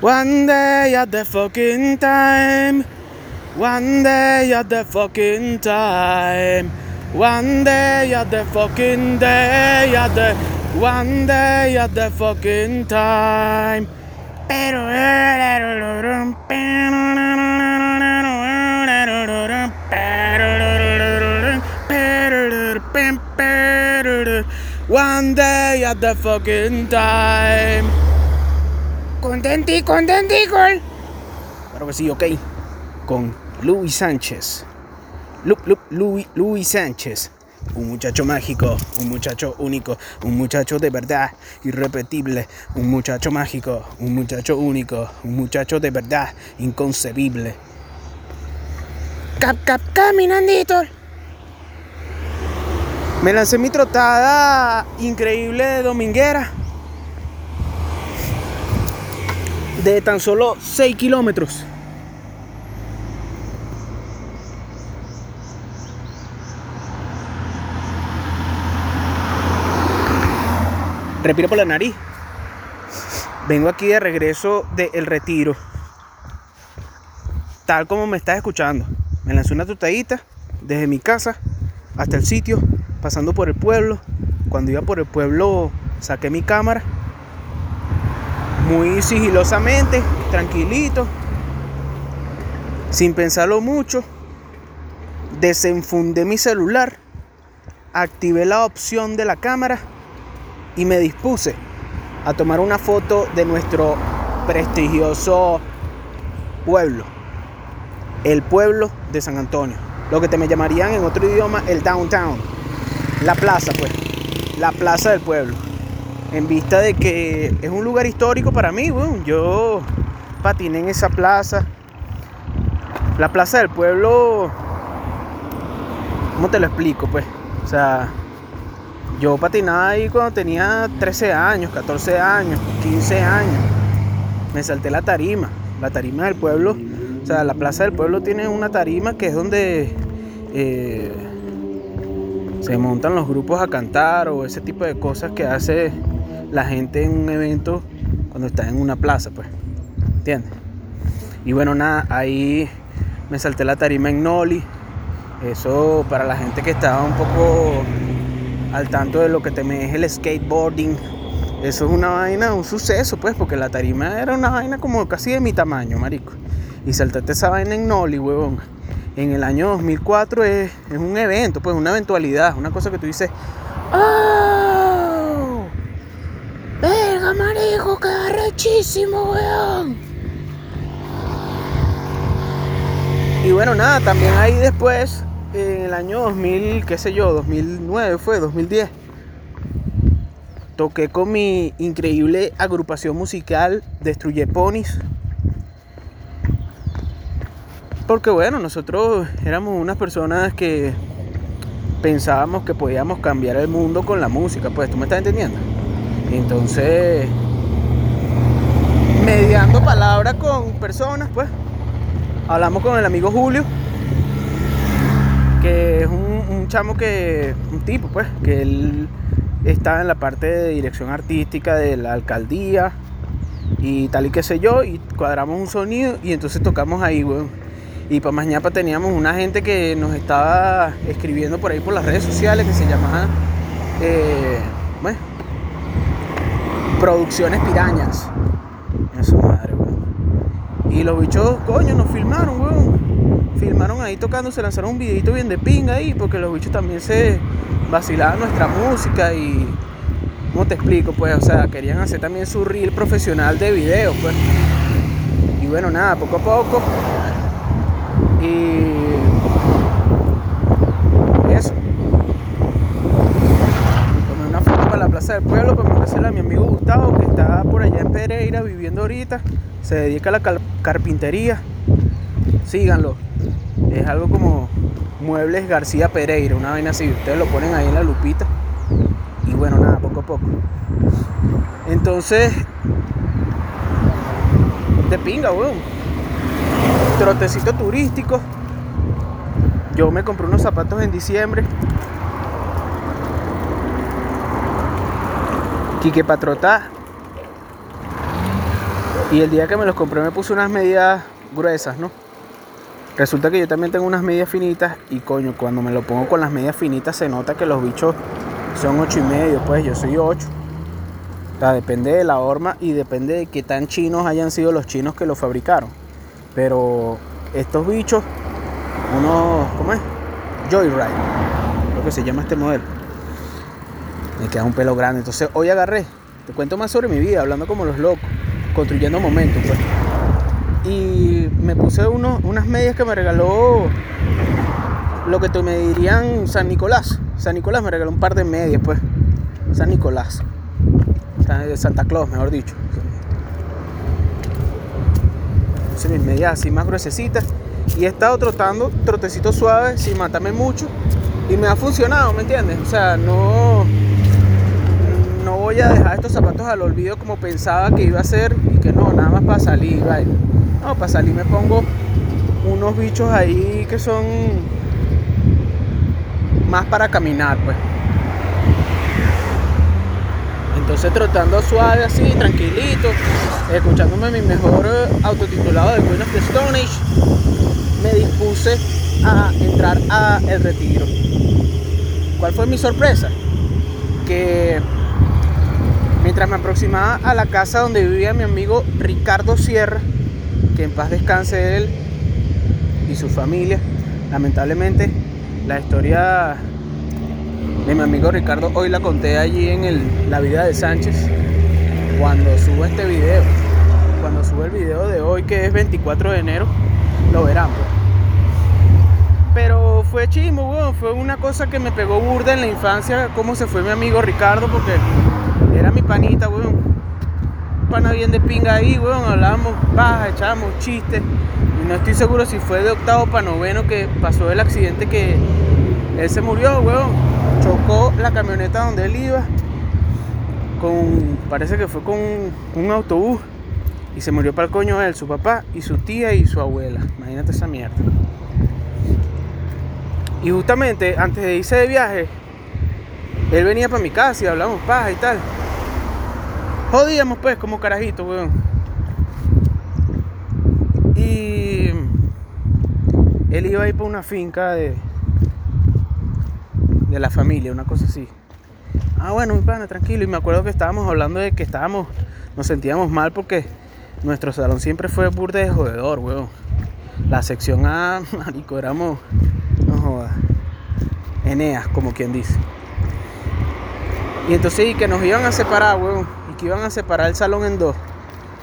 One day at the fucking time. One day at the fucking time. One day at the fucking day at the one day at the fucking time. One day at the fucking time. Contenti, contentico. Claro que sí, ok. Con Luis Sánchez. Lu, Lu, Luis, Luis Sánchez. Un muchacho mágico, un muchacho único, un muchacho de verdad, irrepetible, un muchacho mágico, un muchacho único, un muchacho de verdad, inconcebible. Cap, cap, caminandito. Me lancé mi trotada increíble de dominguera de tan solo 6 kilómetros. Respiro por la nariz. Vengo aquí de regreso del El Retiro. Tal como me estás escuchando. Me lancé una trotadita desde mi casa hasta el sitio, pasando por el pueblo. Cuando iba por el pueblo saqué mi cámara muy sigilosamente, tranquilito, sin pensarlo mucho, desenfundé mi celular, activé la opción de la cámara y me dispuse a tomar una foto de nuestro prestigioso pueblo, el pueblo de San Antonio, lo que te me llamarían en otro idioma el downtown, la plaza pues, la plaza del pueblo en vista de que es un lugar histórico para mí, yo patiné en esa plaza. La plaza del pueblo, ¿cómo te lo explico? Pues, o sea, yo patinaba ahí cuando tenía 13 años, 14 años, 15 años. Me salté la tarima, la tarima del pueblo. O sea, la plaza del pueblo tiene una tarima que es donde eh, se montan los grupos a cantar o ese tipo de cosas que hace la gente en un evento cuando está en una plaza, pues. ¿Entiendes? Y bueno, nada, ahí me salté la tarima en Noli. Eso para la gente que estaba un poco al tanto de lo que te me es el skateboarding. Eso es una vaina, un suceso, pues, porque la tarima era una vaina como casi de mi tamaño, marico. Y saltaste esa vaina en Noli, huevón. En el año 2004 es, es un evento, pues, una eventualidad, una cosa que tú dices, ¡Ah! Marico, qué arrechísimo, weón. Y bueno, nada, también ahí después, en el año 2000, qué sé yo, 2009 fue, 2010, toqué con mi increíble agrupación musical Destruye Ponis. Porque bueno, nosotros éramos unas personas que pensábamos que podíamos cambiar el mundo con la música, pues tú me estás entendiendo. Entonces, mediando palabras con personas, pues, hablamos con el amigo Julio, que es un, chamo que, un tipo, pues, que él estaba en la parte de dirección artística de la alcaldía y tal y qué sé yo, y cuadramos un sonido y entonces tocamos ahí, weón. Y para mañana teníamos una gente que nos estaba escribiendo por ahí por las redes sociales que se llamaba, eh, bueno, Producciones Pirañas. Eso madre. Y los bichos, coño, nos filmaron, weón. Filmaron ahí tocando, se lanzaron un videito bien de pinga ahí, porque los bichos también se vacilaban nuestra música y. ¿Cómo te explico? Pues, o sea, querían hacer también su reel profesional de video, pues. Y bueno, nada, poco a poco. Y. Eso. Tomé una para plaza del pueblo, pues a mi amigo Gustavo, que está por allá en Pereira viviendo ahorita. Se dedica a la carpintería. Síganlo. Es algo como Muebles García Pereira, una vaina así. Ustedes lo ponen ahí en la lupita. Y bueno, nada, poco a poco. Entonces, de pinga, weón. Trotecito turístico. Yo me compré unos zapatos en diciembre Quique Patrota Y el día que me los compré me puse unas medidas gruesas, ¿no? Resulta que yo también tengo unas medias finitas y coño, cuando me lo pongo con las medias finitas se nota que los bichos son ocho y medio, pues yo soy 8. O sea, depende de la horma y depende de qué tan chinos hayan sido los chinos que lo fabricaron. Pero estos bichos, uno, ¿cómo es? Joyride, lo que se llama este modelo. Me queda un pelo grande. Entonces hoy agarré, te cuento más sobre mi vida, hablando como los locos, construyendo momentos, pues. Y me puse unas medias que me regaló lo que te me dirían San Nicolás. San Nicolás me regaló un par de medias, pues. San Nicolás. Santa Claus, mejor dicho. Entonces mis medias así más gruesecitas. Y he estado trotando trotecitos suaves sin matarme mucho. Y me ha funcionado, ¿me entiendes? O sea, no voy a dejar estos zapatos al olvido como pensaba que iba a ser. Y que no, nada más para salir, No, para salir me pongo unos bichos ahí que son más para caminar, pues. Entonces trotando suave así, tranquilito, escuchándome mi mejor eh, autotitulado de Queen of the Stone Age, me dispuse a entrar a el retiro. ¿Cuál fue mi sorpresa? Que mientras me aproximaba a la casa donde vivía mi amigo Ricardo Sierra, que en paz descanse él y su familia, lamentablemente la historia de mi amigo Ricardo hoy la conté allí en la vida de Sánchez. Cuando subo este video, cuando subo el video de hoy que es 24 de enero, lo verán. Pues. Pero fue chimo, fue una cosa que me pegó burda en la infancia, cómo se fue mi amigo Ricardo, porque era mi panita, weón. Pana bien de pinga ahí, weón, hablamos baja, echábamos chistes no estoy seguro si fue de octavo para noveno que pasó el accidente que él se murió, weón. Chocó la camioneta donde él iba. Con, parece que fue con un, autobús. Y se murió para el coño él, su papá y su tía y su abuela. Imagínate esa mierda. Y justamente antes de irse de viaje, él venía para mi casa y hablamos paja y tal. Jodíamos pues como carajito, weón. Y él iba a ir por una finca de, de la familia, una cosa así. Ah, bueno, mi pana, tranquilo. Y me acuerdo que estábamos hablando de que estábamos, nos sentíamos mal porque nuestro salón siempre fue burda de jodedor, weón. La sección A, marico, éramos, no jodas, Eneas, como quien dice. Y entonces, y que nos iban a separar, weón. Que iban a separar el salón en dos.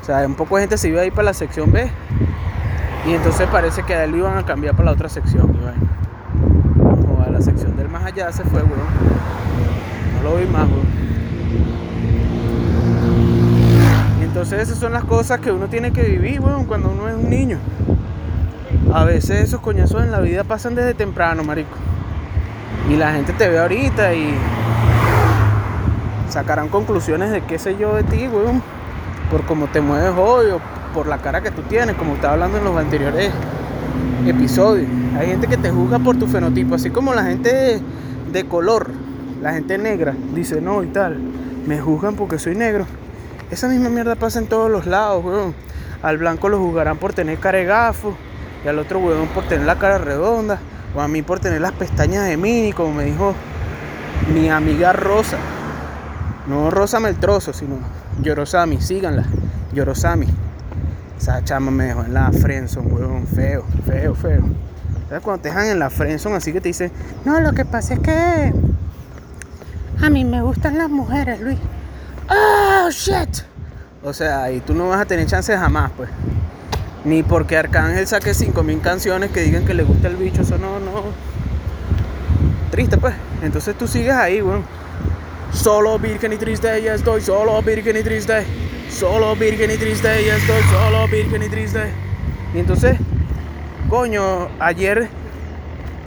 O sea, un poco de gente se iba a ir para la sección B y entonces parece que a él lo iban a cambiar para la otra sección. Y a la sección del más allá se fue, weón. No lo vi más, weón. Entonces esas son las cosas que uno tiene que vivir, weón, cuando uno es un niño. A veces esos coñazos en la vida pasan desde temprano, marico. Y la gente te ve ahorita y sacarán conclusiones de qué sé yo de ti, weón. Por cómo te mueves hoy o por la cara que tú tienes, como estaba hablando en los anteriores episodios. Hay gente que te juzga por tu fenotipo, así como la gente de, color, la gente negra, dice no y tal, me juzgan porque soy negro. Esa misma mierda pasa en todos los lados, weón. Al blanco lo juzgarán por tener cara de gafo, y al otro weón por tener la cara redonda, o a mí por tener las pestañas de mini, como me dijo mi amiga Rosa. No Rosa Meltroso, sino Yorosami, síganla, Yorosami. Esa chama me dejó en la Frenson, weón, feo, feo, feo. ¿Sabes cuando te dejan en la Frenson así que te dicen, no, lo que pasa es que a mí me gustan las mujeres, Luis. Oh, shit. O sea, y tú no vas a tener chance jamás, pues. Ni porque Arcángel saque 5000 canciones que digan que le gusta el bicho, eso no, no. Triste, pues. Entonces tú sigues ahí, weón. Solo virgen y triste, ya estoy solo virgen y triste. Solo virgen y triste, y estoy solo virgen y triste. Y entonces, coño, ayer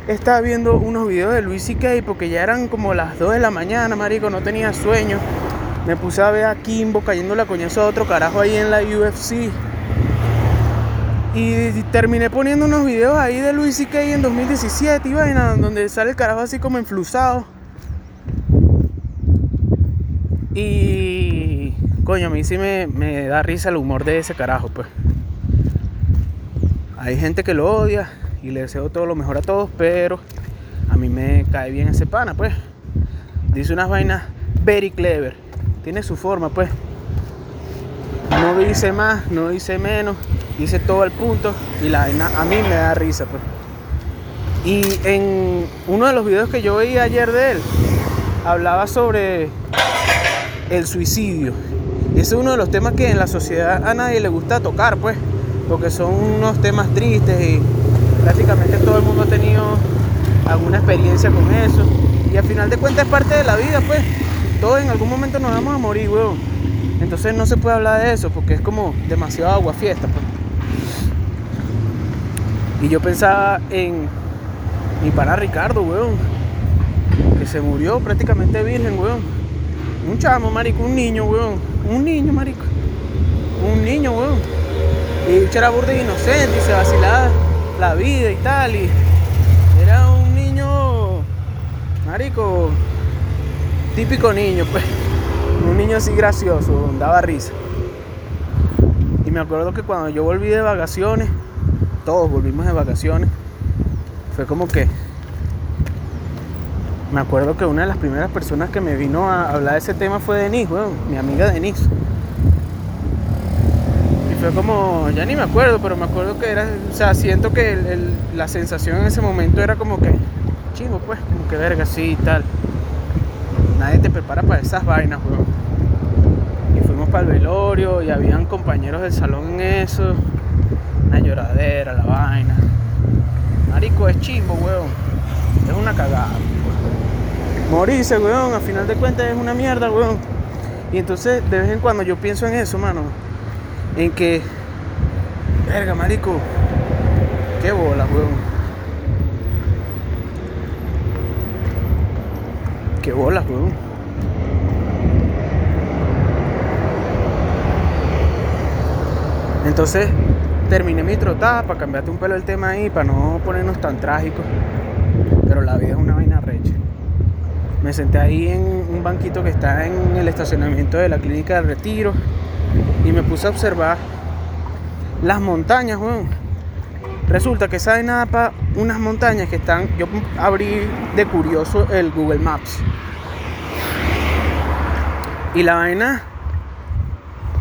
estaba viendo unos videos de Luis C.K. porque ya eran como las 2 de la mañana, marico, no tenía sueño. Me puse a ver a Kimbo cayendo la coñazo a otro carajo ahí en la UFC. Y terminé poniendo unos videos ahí de Luis C.K. en 2017 y vaina, donde sale el carajo así como enflusado. Y coño, a mí sí me, me da risa el humor de ese carajo, pues. Hay gente que lo odia y le deseo todo lo mejor a todos, pero a mí me cae bien ese pana, pues. Dice unas vainas very clever. Tiene su forma, pues. No dice más, no dice menos, dice todo al punto y la vaina a mí me da risa, pues. Y en uno de los videos que yo veía ayer de él, hablaba sobre el suicidio. Y ese es uno de los temas que en la sociedad a nadie le gusta tocar, pues, porque son unos temas tristes y prácticamente todo el mundo ha tenido alguna experiencia con eso. Y al final de cuentas es parte de la vida, pues. Todos en algún momento nos vamos a morir, weón. Entonces no se puede hablar de eso porque es como demasiado agua fiesta, pues. Y yo pensaba en mi pana Ricardo, weón. Que se murió prácticamente virgen, weón. Un chamo, marico, un niño, weón. Un niño, marico. Un niño, weón. Y era burda inocente y se vacilaba la vida y tal. Y era un niño, marico, típico niño, pues. Un niño así gracioso, daba risa. Y me acuerdo que cuando yo volví de vacaciones, todos volvimos de vacaciones, fue como que me acuerdo que una de las primeras personas que me vino a hablar de ese tema fue Denise, weón, mi amiga Denise. Y fue como, ya ni me acuerdo, pero me acuerdo que era, o sea, siento que la sensación en ese momento era como que, chingo, pues, como que verga, sí y tal. Nadie te prepara para esas vainas, weón. Y fuimos para el velorio y habían compañeros del salón en eso. Una lloradera, la vaina. Marico, es chimbo, weón. Es una cagada. Morirse, weón, a final de cuentas es una mierda, weón. Y entonces de vez en cuando yo pienso en eso, mano. En que, verga, marico, qué bola, weón. Qué bolas, weón. Entonces terminé mi trotada para cambiarte un pelo el tema ahí, para no ponernos tan trágicos. Pero la vida es una vaina recha. Me senté ahí en un banquito que está en el estacionamiento de la clínica de retiro y me puse a observar las montañas, weón. Resulta que sabe nada para unas montañas que están. Yo abrí de curioso el Google Maps. Y la vaina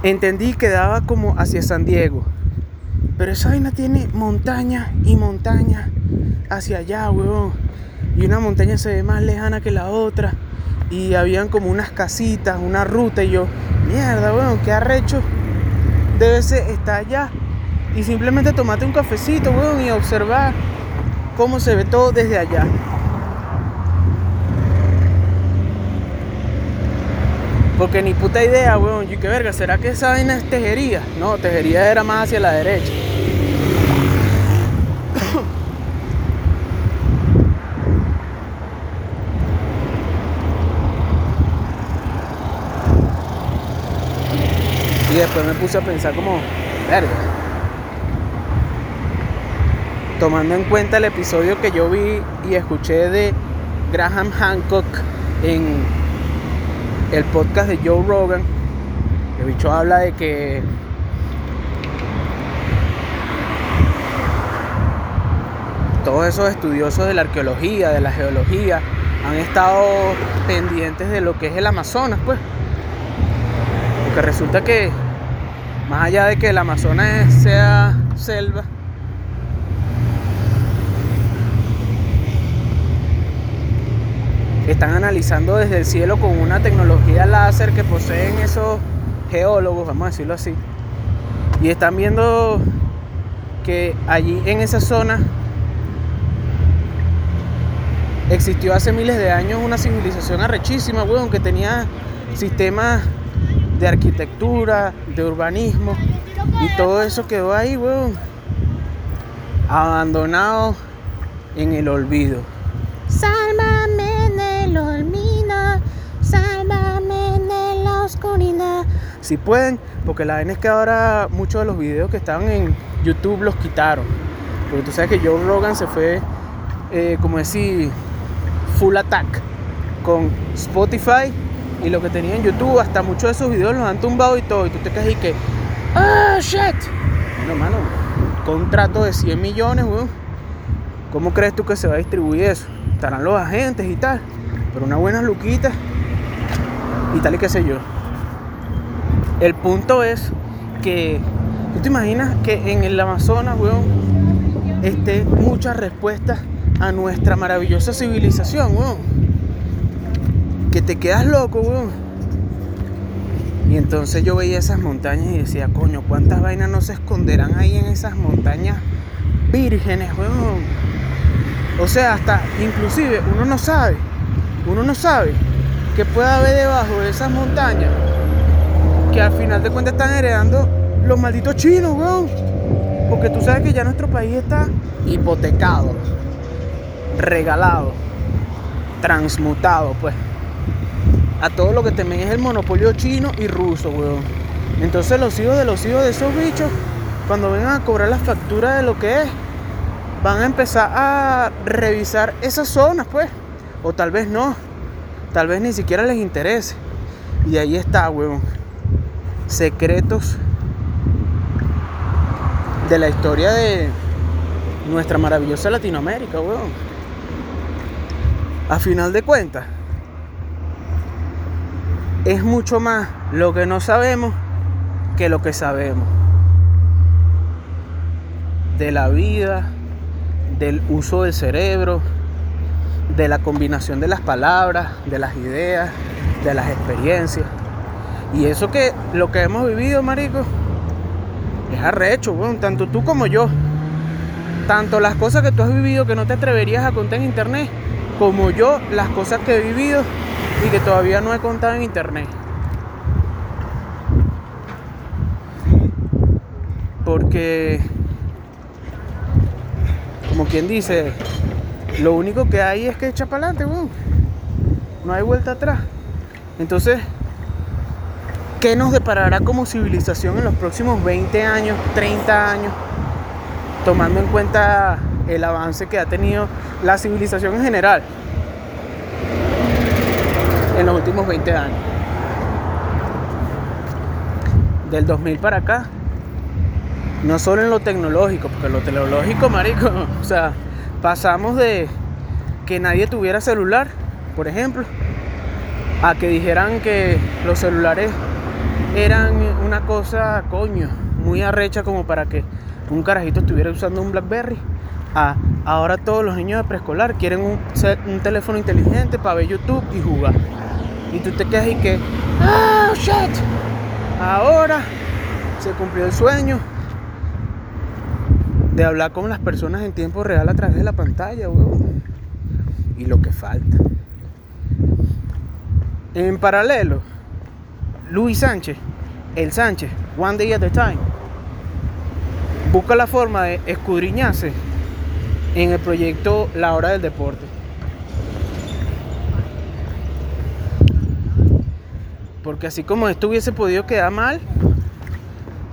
entendí que daba como hacia San Diego. Pero esa vaina tiene montaña y montaña hacia allá, weón. Y una montaña se ve más lejana que la otra. Y habían como unas casitas, una ruta. Y yo, mierda, weón, qué arrecho. Debe ser, está allá. Y simplemente tomate un cafecito, weón, y observar cómo se ve todo desde allá. Porque ni puta idea, weón. Y qué verga, ¿será que esa vaina es tejería? No, tejería era más hacia la derecha. Y después me puse a pensar como, verga. Tomando en cuenta el episodio que yo vi y escuché de Graham Hancock en el podcast de Joe Rogan, el bicho habla de que todos esos estudiosos de la arqueología, de la geología, han estado pendientes de lo que es el Amazonas, pues. Porque resulta que, más allá de que el Amazonas sea selva, están analizando desde el cielo con una tecnología láser que poseen esos geólogos, vamos a decirlo así. Y están viendo que allí en esa zona existió hace miles de años una civilización arrechísima, weón, que tenía sistemas de arquitectura, de urbanismo, y todo eso quedó ahí, weón, abandonado en el olvido. Sálvame en el olvido, sálvame en la oscuridad. Si pueden, porque la vaina es que ahora muchos de los videos que estaban en YouTube los quitaron. Porque tú sabes que Joe Rogan se fue, eh, como decir, full attack con Spotify y lo que tenía en YouTube, hasta muchos de esos videos los han tumbado y todo. Y tú te quedas y que, ah, shit. Bueno, mano, contrato de 100 millones, weón. ¿Cómo crees tú que se va a distribuir eso? Estarán los agentes y tal, pero una buena luquita y tal y qué sé yo. El punto es que, ¿tú te imaginas que en el Amazonas, weón, esté muchas respuestas a nuestra maravillosa civilización, weón? Que te quedas loco, weón. Y entonces yo veía esas montañas y decía, coño, ¿cuántas vainas no se esconderán ahí en esas montañas vírgenes, weón? O sea, hasta inclusive uno no sabe, uno no sabe que puede haber debajo de esas montañas que al final de cuentas están heredando los malditos chinos, weón. Porque tú sabes que ya nuestro país está hipotecado, regalado, transmutado, pues. A todo lo que temen es el monopolio chino y ruso, weón. Entonces los hijos de los hijos de esos bichos, cuando vengan a cobrar la factura de lo que es, van a empezar a revisar esas zonas, pues. O tal vez no. Tal vez ni siquiera les interese. Y ahí está, weón. Secretos de la historia de nuestra maravillosa Latinoamérica, weón. A final de cuentas, es mucho más lo que no sabemos que lo que sabemos. De la vida, del uso del cerebro, de la combinación de las palabras, de las ideas, de las experiencias. Y eso que lo que hemos vivido, marico, es arrecho, weón, tanto tú como yo. Tanto las cosas que tú has vivido que no te atreverías a contar en internet, como yo las cosas que he vivido y que todavía no he contado en internet. Porque, como quien dice, lo único que hay es que echa para adelante. No hay vuelta atrás. Entonces, ¿qué nos deparará como civilización en los próximos 20 años, 30 años? Tomando en cuenta el avance que ha tenido la civilización en general en los últimos 20 años. Del 2000 para acá, no solo en lo tecnológico, porque lo tecnológico, marico, o sea, pasamos de que nadie tuviera celular, por ejemplo, a que dijeran que los celulares eran una cosa, coño, muy arrecha como para que un carajito estuviera usando un Blackberry. A ahora todos los niños de preescolar quieren un, un teléfono inteligente para ver YouTube y jugar. Y tú te quedas y que, oh shit, ahora se cumplió el sueño de hablar con las personas en tiempo real a través de la pantalla, weón. Y lo que falta. En paralelo, Luis Sánchez, el Sánchez, One Day at a Time, busca la forma de escudriñarse en el proyecto La Hora del Deporte. Porque así como esto hubiese podido quedar mal,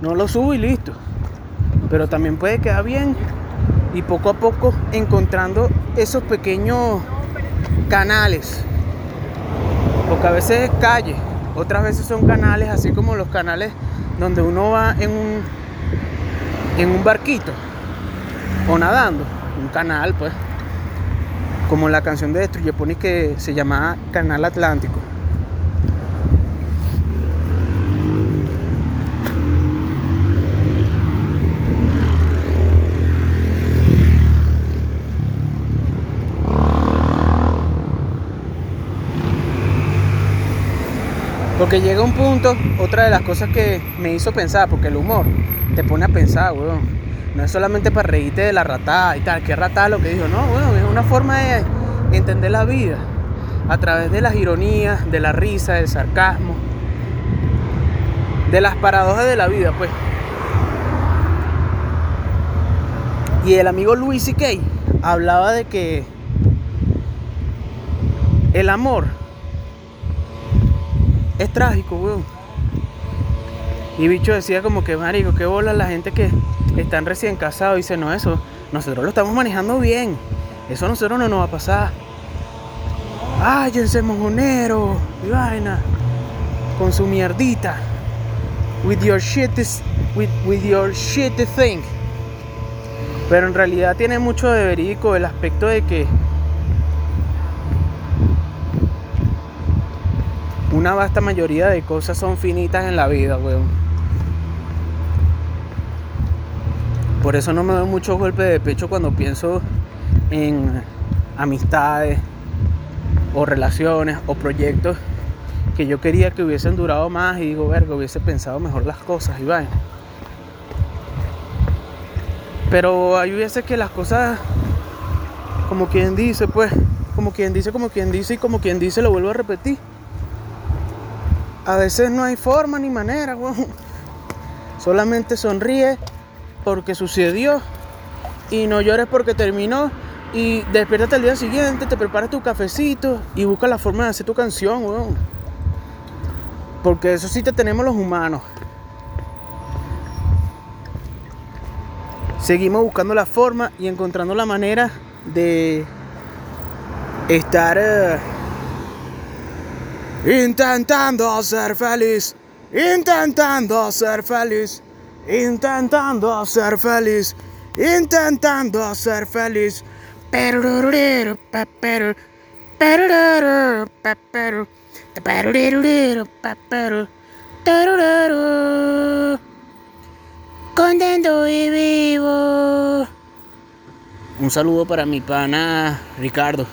no lo subo y listo pero también puede quedar bien y poco a poco encontrando esos pequeños canales. Porque a veces es calle, otras veces son canales, así como los canales donde uno va en un, en un barquito o nadando, un canal pues, como la canción de Destruye Pony que se llamaba Canal Atlántico. Porque llega un punto, otra de las cosas que me hizo pensar, porque el humor te pone a pensar, weón. No es solamente para reírte de la ratada y tal, que ratada lo que dijo, no, weón, es una forma de entender la vida a través de las ironías, de la risa, del sarcasmo, de las paradojas de la vida, pues. Y el amigo Luis C.K. hablaba de que el amor es trágico, weón. Y bicho decía como que, marico, qué bola la gente que están recién casados. Dice, no, eso, nosotros lo estamos manejando bien. Eso a nosotros no nos va a pasar. Ese mojonero y vaina. Con su mierdita. With your shit with, with your shit thing. Pero en realidad tiene mucho de verídico el aspecto de que una vasta mayoría de cosas son finitas en la vida, weón. Por eso no me doy mucho golpe de pecho cuando pienso en amistades o relaciones o proyectos que yo quería que hubiesen durado más y digo, verga, hubiese pensado mejor las cosas y vaina. Pero hay veces que las cosas, como quien dice, pues, como quien dice, como quien dice y como quien dice, lo vuelvo a repetir. A veces no hay forma ni manera, weón. Solamente sonríe porque sucedió y no llores porque terminó y despiértate al día siguiente, te preparas tu cafecito y busca la forma de hacer tu canción, weón. Porque eso sí te tenemos los humanos. Seguimos buscando la forma y encontrando la manera de estar eh, intentando ser feliz, intentando ser feliz, intentando ser feliz, intentando ser feliz. Contento y vivo. Un saludo para mi pana Ricardo.